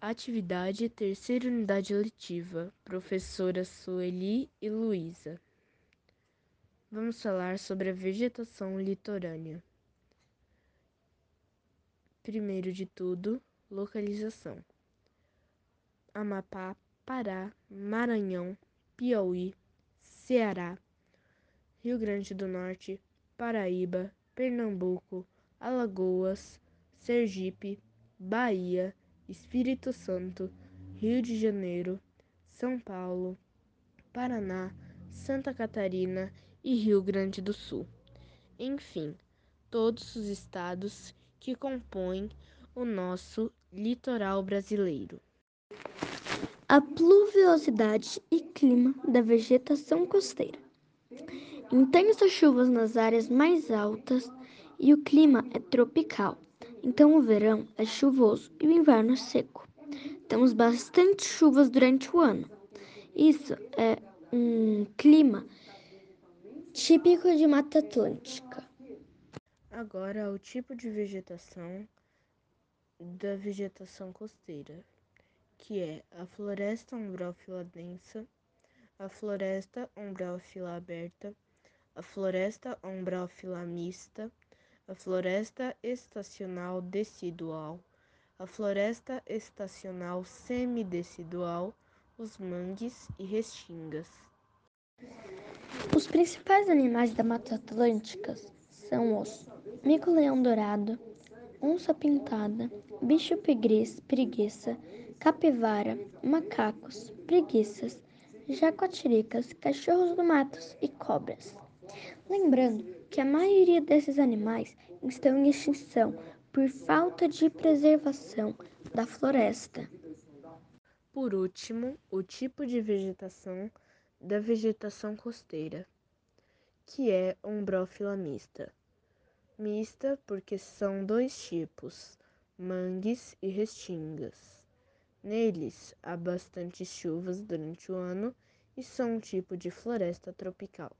Atividade terceira unidade letiva, professora Sueli e Luísa. Vamos falar sobre a vegetação litorânea. Primeiro de tudo, localização. Amapá, Pará, Maranhão, Piauí, Ceará, Rio Grande do Norte, Paraíba, Pernambuco, Alagoas, Sergipe, Bahia, Espírito Santo, Rio de Janeiro, São Paulo, Paraná, Santa Catarina e Rio Grande do Sul. Enfim, todos os estados que compõem o nosso litoral brasileiro. A pluviosidade e clima da vegetação costeira. Intensas chuvas nas áreas mais altas e o clima é tropical. Então o verão é chuvoso e o inverno é seco. Temos bastante chuvas durante o ano. Isso é um clima típico de Mata Atlântica. Agora, o tipo de vegetação da vegetação costeira, que é a floresta umbrófila densa, a floresta umbrófila aberta, a floresta umbrófila mista, a floresta estacional decidual, a floresta estacional semidecidual, os mangues e restingas. Os principais animais da Mata Atlântica são os mico-leão dourado, onça pintada, bicho preguiça, capivara, macacos, preguiças, jaguatiricas, cachorros do mato e cobras. Lembrando que a maioria desses animais estão em extinção por falta de preservação da floresta. Por último, o tipo de vegetação da vegetação costeira, que é umbrófila mista. Mista porque são dois tipos, mangues e restingas. Neles há bastante chuvas durante o ano e são um tipo de floresta tropical.